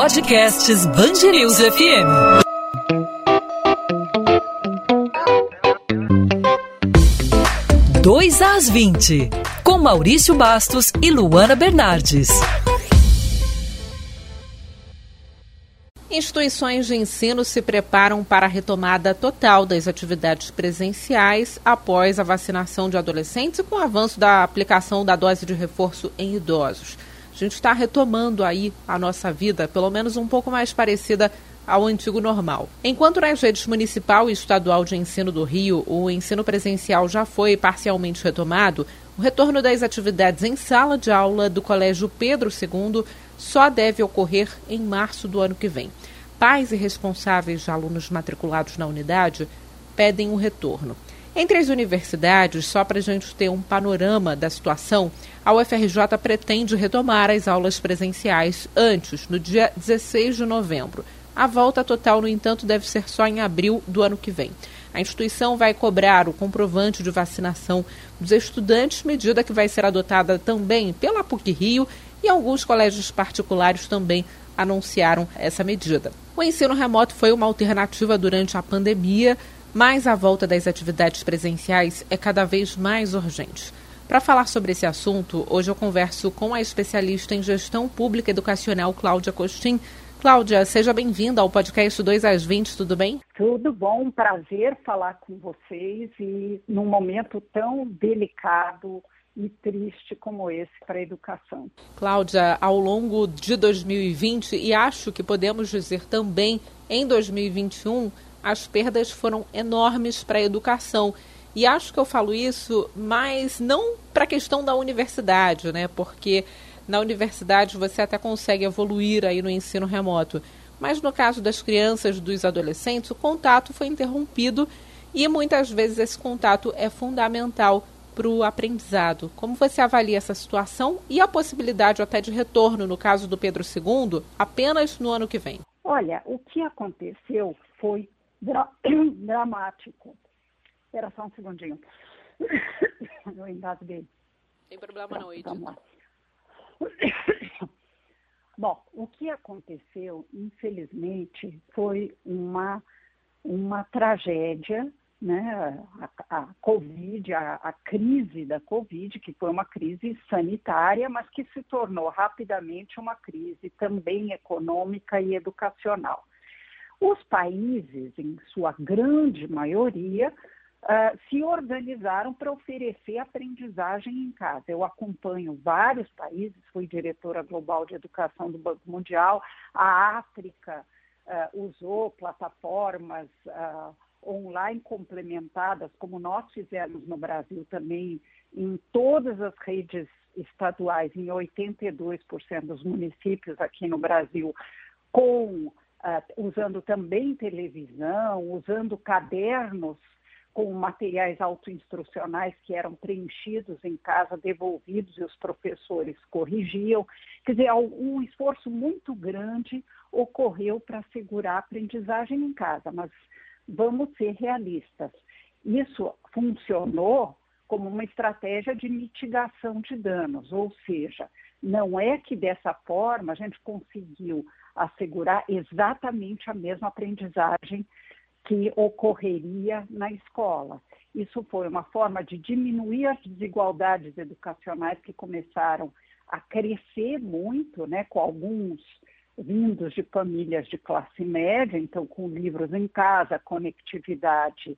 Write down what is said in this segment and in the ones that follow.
Podcasts Bangerils FM. Dois às 20, com Maurício Bastos e Luana Bernardes. Instituições de ensino se preparam para a retomada total das atividades presenciais após a vacinação de adolescentes e com o avanço da aplicação da dose de reforço em idosos. A gente está retomando aí a nossa vida, pelo menos um pouco mais parecida ao antigo normal. Enquanto nas redes municipal e estadual de ensino do Rio o ensino presencial já foi parcialmente retomado, o retorno das atividades em sala de aula do Colégio Pedro II só deve ocorrer em março do ano que vem. Pais e responsáveis de alunos matriculados na unidade pedem o retorno. Entre as universidades, só para a gente ter um panorama da situação, a UFRJ pretende retomar as aulas presenciais antes, no dia 16 de novembro. A volta total, no entanto, deve ser só em abril do ano que vem. A instituição vai cobrar o comprovante de vacinação dos estudantes, medida que vai ser adotada também pela PUC Rio e alguns colégios particulares também anunciaram essa medida. O ensino remoto foi uma alternativa durante a pandemia, mas a volta das atividades presenciais é cada vez mais urgente. Para falar sobre esse assunto, hoje eu converso com a especialista em gestão pública educacional Cláudia Costin. Cláudia, seja bem-vinda ao podcast 2 às 20, tudo bem? Tudo bom, prazer falar com vocês e num momento tão delicado e triste como esse para a educação. Cláudia, ao longo de 2020 e acho que podemos dizer também em 2021, as perdas foram enormes para a educação. E acho que eu falo isso, mas não para a questão da universidade, né? Porque na universidade você até consegue evoluir aí no ensino remoto. Mas no caso das crianças, dos adolescentes, o contato foi interrompido e muitas vezes esse contato é fundamental para o aprendizado. Como você avalia essa situação e a possibilidade até de retorno, no caso do Pedro II, apenas no ano que vem? Olha, o que aconteceu foi dra dramático. Espera só um segundinho. Eu engasguei. Tem problema não, Edith. Bom, o que aconteceu, infelizmente, foi uma, uma tragédia né, a, a Covid, a, a, crise da Covid, que foi uma crise sanitária, mas que se tornou rapidamente uma crise também econômica e educacional. Os países, em sua grande maioria, uh, se organizaram para oferecer aprendizagem em casa. Eu acompanho vários países, fui diretora global de educação do Banco Mundial, a África uh, usou plataformas. Uh, online complementadas, como nós fizemos no Brasil também, em todas as redes estaduais, em 82% dos municípios aqui no Brasil, com uh, usando também televisão, usando cadernos com materiais autoinstrucionais que eram preenchidos em casa, devolvidos e os professores corrigiam. Quer dizer, um esforço muito grande ocorreu para assegurar a aprendizagem em casa, mas vamos ser realistas. Isso funcionou como uma estratégia de mitigação de danos, ou seja, não é que dessa forma a gente conseguiu assegurar exatamente a mesma aprendizagem que ocorreria na escola. Isso foi uma forma de diminuir as desigualdades educacionais que começaram a crescer muito, né, com alguns vindos de famílias de classe média, então com livros em casa, conectividade,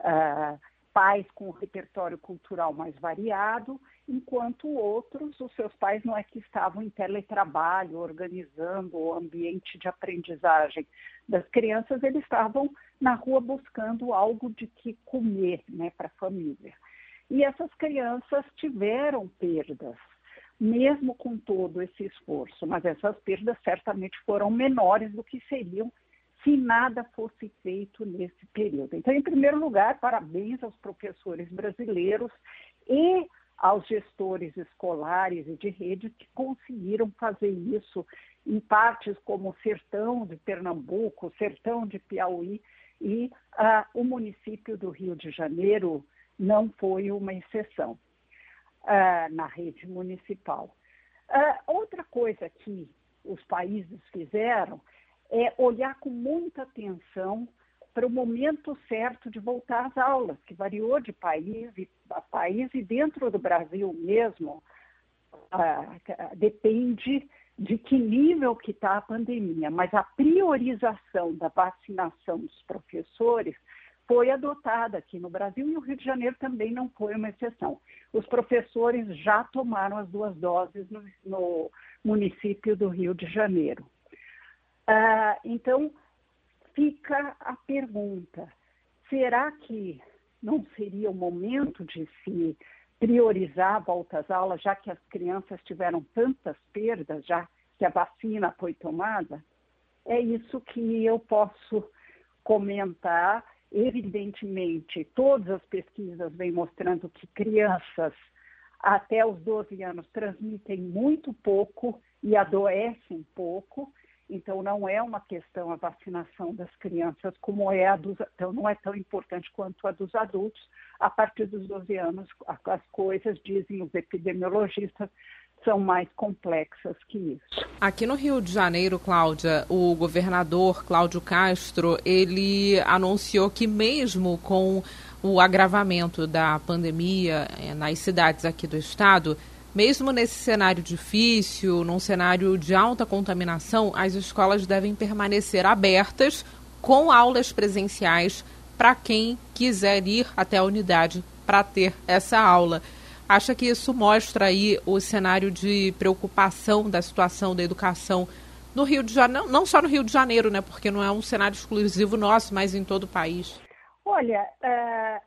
uh, pais com repertório cultural mais variado, enquanto outros, os seus pais não é que estavam em teletrabalho, organizando o ambiente de aprendizagem das crianças, eles estavam na rua buscando algo de que comer né, para a família. E essas crianças tiveram perdas mesmo com todo esse esforço, mas essas perdas certamente foram menores do que seriam se nada fosse feito nesse período. Então, em primeiro lugar, parabéns aos professores brasileiros e aos gestores escolares e de rede que conseguiram fazer isso em partes como o Sertão de Pernambuco, o Sertão de Piauí e uh, o município do Rio de Janeiro não foi uma exceção uh, na rede municipal. Uh, outra coisa que os países fizeram, é olhar com muita atenção para o momento certo de voltar às aulas, que variou de país a país e dentro do Brasil mesmo, ah, depende de que nível que está a pandemia, mas a priorização da vacinação dos professores foi adotada aqui no Brasil e o Rio de Janeiro também não foi uma exceção. Os professores já tomaram as duas doses no, no município do Rio de Janeiro. Ah, então, fica a pergunta: será que não seria o momento de se priorizar a volta às aulas, já que as crianças tiveram tantas perdas, já que a vacina foi tomada? É isso que eu posso comentar. Evidentemente, todas as pesquisas vêm mostrando que crianças até os 12 anos transmitem muito pouco e adoecem pouco. Então, não é uma questão a vacinação das crianças como é a dos, então não é tão importante quanto a dos adultos. A partir dos 12 anos, as coisas, dizem os epidemiologistas, são mais complexas que isso. Aqui no Rio de Janeiro, Cláudia, o governador Cláudio Castro, ele anunciou que mesmo com o agravamento da pandemia eh, nas cidades aqui do estado, mesmo nesse cenário difícil, num cenário de alta contaminação, as escolas devem permanecer abertas com aulas presenciais para quem quiser ir até a unidade para ter essa aula. Acha que isso mostra aí o cenário de preocupação da situação da educação no Rio de Janeiro, não só no Rio de Janeiro, né? Porque não é um cenário exclusivo nosso, mas em todo o país. Olha, uh,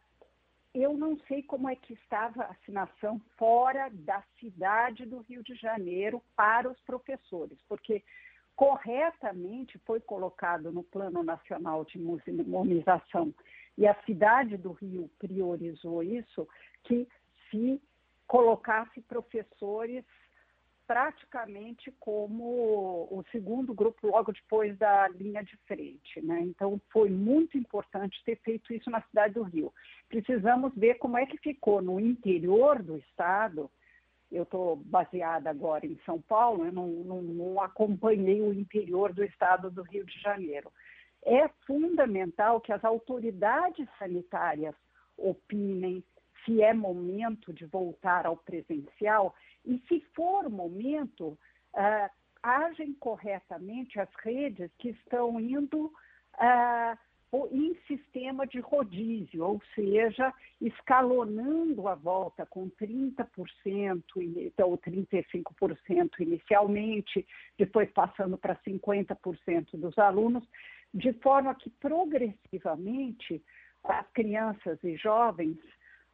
eu não sei como é que está a vacinação fora da cidade do Rio de Janeiro para os professores, porque corretamente foi colocado no Plano Nacional de Imunização e a cidade do Rio priorizou isso, que se colocasse professores praticamente como o segundo grupo logo depois da linha de frente. Né? Então, foi muito importante ter feito isso na cidade do Rio. Precisamos ver como é que ficou no interior do estado. Eu estou baseada agora em São Paulo, eu não, não, não acompanhei o interior do estado do Rio de Janeiro. É fundamental que as autoridades sanitárias opinem se é momento de voltar ao presencial e, se for o momento, uh, agem corretamente as redes que estão indo uh, em sistema de rodízio, ou seja, escalonando a volta com 30% ou 35% inicialmente, depois passando para 50% dos alunos, de forma que progressivamente as crianças e jovens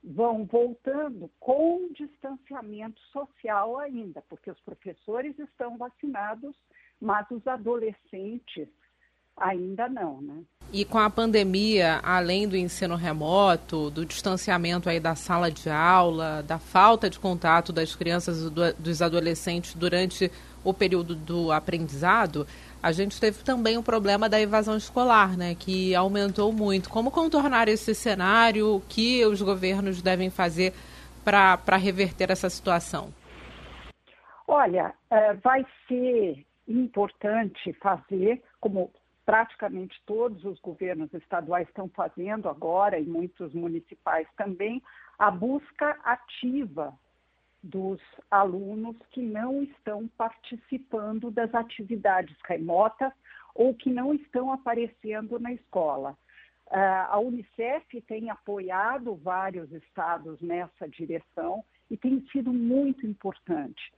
vão voltando com distanciamento social ainda, porque os professores estão vacinados, mas os adolescentes ainda não, né? E com a pandemia, além do ensino remoto, do distanciamento aí da sala de aula, da falta de contato das crianças e dos adolescentes durante o período do aprendizado, a gente teve também o problema da evasão escolar, né, que aumentou muito. Como contornar esse cenário? O que os governos devem fazer para reverter essa situação? Olha, é, vai ser importante fazer, como praticamente todos os governos estaduais estão fazendo agora, e muitos municipais também, a busca ativa dos alunos que não estão participando das atividades remotas ou que não estão aparecendo na escola. Uh, a Unicef tem apoiado vários estados nessa direção e tem sido muito importante,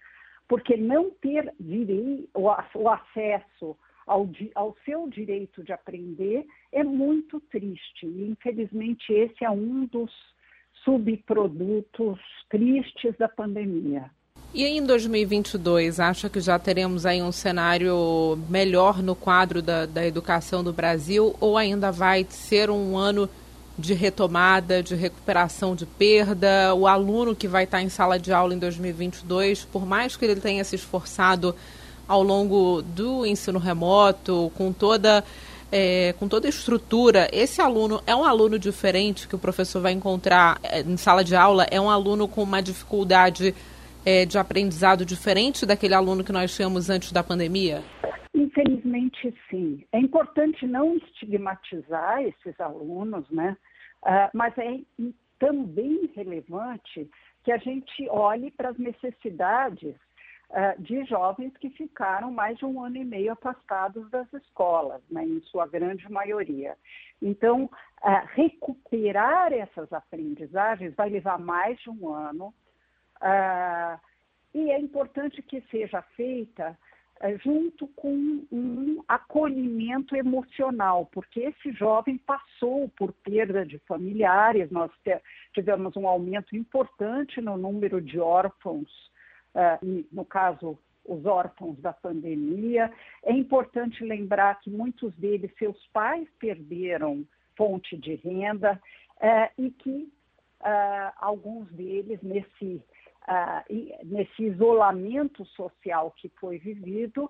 porque não ter direi, o, o acesso ao, ao, seu direito de aprender é muito triste. E, infelizmente, esse é um dos subprodutos tristes da pandemia. E em 2022, acha que já teremos aí um cenário melhor no quadro da, da educação do Brasil ou ainda vai ser um ano de retomada, de recuperação de perda? O aluno que vai estar em sala de aula em 2022, por mais que ele tenha se esforçado ao longo do ensino remoto, com toda é, com toda a estrutura, esse aluno é um aluno diferente que o professor vai encontrar é, em sala de aula? É um aluno com uma dificuldade é, de aprendizado diferente daquele aluno que nós tínhamos antes da pandemia? Infelizmente, sim. É importante não estigmatizar esses alunos, né? Uh, mas é também relevante que a gente olhe para as necessidades uh, de jovens que ficaram mais de um ano e meio afastados das escolas, né, em sua grande maioria. Então, uh, recuperar essas aprendizagens vai levar mais de um ano uh, e é importante que seja feita junto com um acolhimento emocional, porque esse jovem passou por perda de familiares, nós tivemos um aumento importante no número de órfãos e, no caso, os órfãos da pandemia. É importante lembrar que muitos deles, seus pais perderam fonte de renda uh, e que uh, alguns deles, nesse, nesse isolamento social que foi vivido,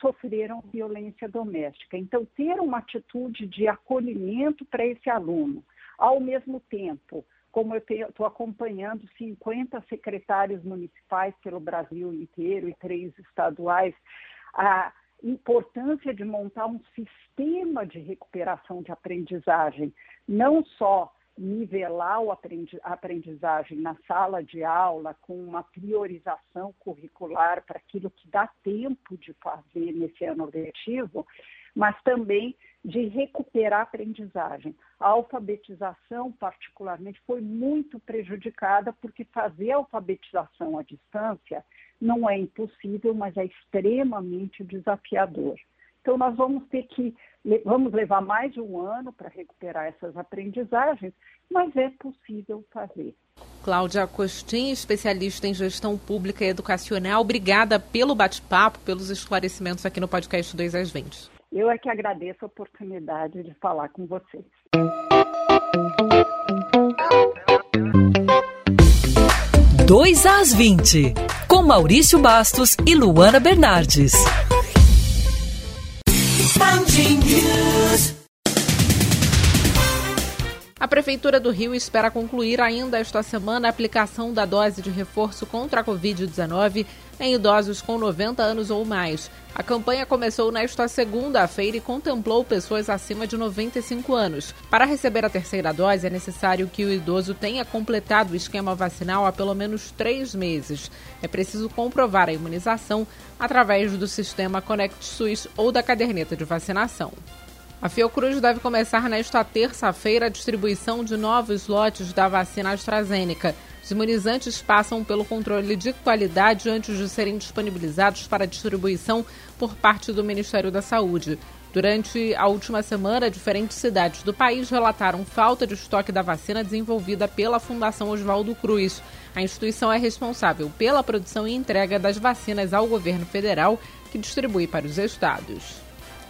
sofreram violência doméstica. Então, ter uma atitude de acolhimento para esse aluno, ao mesmo tempo como eu estou acompanhando 50 secretários municipais pelo Brasil inteiro e três estaduais, a importância de montar um sistema de recuperação de aprendizagem, não só nivelar a aprendizagem na sala de aula com uma priorização curricular para aquilo que dá tempo de fazer nesse ano letivo, mas também de recuperar a aprendizagem. A alfabetização, particularmente, foi muito prejudicada porque fazer alfabetização à distância não é impossível, mas é extremamente desafiador. Então, nós vamos ter que, vamos levar mais de um ano para recuperar essas aprendizagens, mas é possível fazer. Cláudia Costin, especialista em gestão pública e educacional, obrigada pelo bate-papo, pelos esclarecimentos aqui no podcast 2 às 20. Eu é que agradeço a oportunidade de falar com vocês. Dois às 20, com Maurício Bastos e Luana Bernardes. A Prefeitura do Rio espera concluir ainda esta semana a aplicação da dose de reforço contra a Covid-19 em idosos com 90 anos ou mais. A campanha começou nesta segunda-feira e contemplou pessoas acima de 95 anos. Para receber a terceira dose, é necessário que o idoso tenha completado o esquema vacinal há pelo menos três meses. É preciso comprovar a imunização através do sistema Conect SUS ou da caderneta de vacinação. A Fiocruz deve começar nesta terça-feira a distribuição de novos lotes da vacina AstraZeneca. Os imunizantes passam pelo controle de qualidade antes de serem disponibilizados para distribuição por parte do Ministério da Saúde. Durante a última semana, diferentes cidades do país relataram falta de estoque da vacina desenvolvida pela Fundação Oswaldo Cruz. A instituição é responsável pela produção e entrega das vacinas ao governo federal, que distribui para os estados.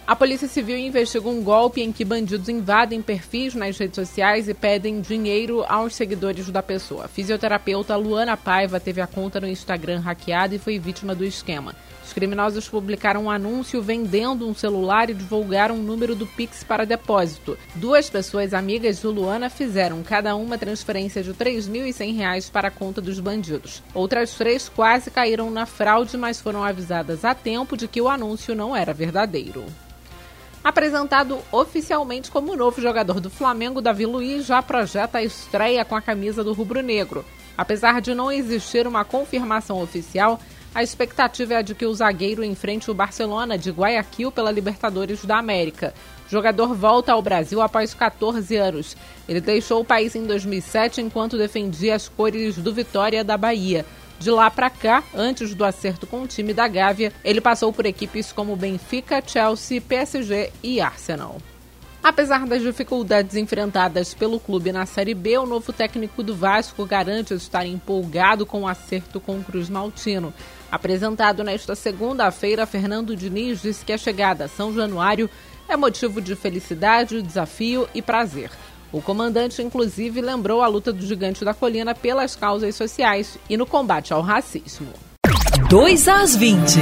A Polícia Civil investiga um golpe em que bandidos invadem perfis nas redes sociais e pedem dinheiro aos seguidores da pessoa. A fisioterapeuta Luana Paiva teve a conta no Instagram hackeada e foi vítima do esquema. Os criminosos publicaram um anúncio vendendo um celular e divulgaram o um número do Pix para depósito. Duas pessoas amigas de Luana fizeram cada uma transferência de R$ 3.100 para a conta dos bandidos. Outras três quase caíram na fraude, mas foram avisadas a tempo de que o anúncio não era verdadeiro. Apresentado oficialmente como novo jogador do Flamengo, Davi Luiz já projeta a estreia com a camisa do rubro-negro. Apesar de não existir uma confirmação oficial, a expectativa é de que o zagueiro enfrente o Barcelona de Guayaquil pela Libertadores da América. O jogador volta ao Brasil após 14 anos. Ele deixou o país em 2007 enquanto defendia as cores do Vitória da Bahia. De lá para cá, antes do acerto com o time da Gávea, ele passou por equipes como Benfica, Chelsea, PSG e Arsenal. Apesar das dificuldades enfrentadas pelo clube na Série B, o novo técnico do Vasco garante estar empolgado com o acerto com o Cruz Maltino. Apresentado nesta segunda-feira, Fernando Diniz disse que a chegada a São Januário é motivo de felicidade, desafio e prazer. O comandante, inclusive, lembrou a luta do gigante da colina pelas causas sociais e no combate ao racismo. 2 às 20.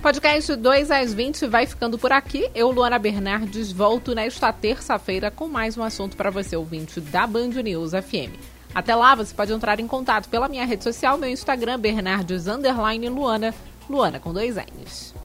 Podcast 2 às 20 vai ficando por aqui. Eu, Luana Bernardes, volto nesta terça-feira com mais um assunto para você, ouvinte da Band News FM. Até lá, você pode entrar em contato pela minha rede social, meu Instagram, Bernardes Luana, Luana com dois N's.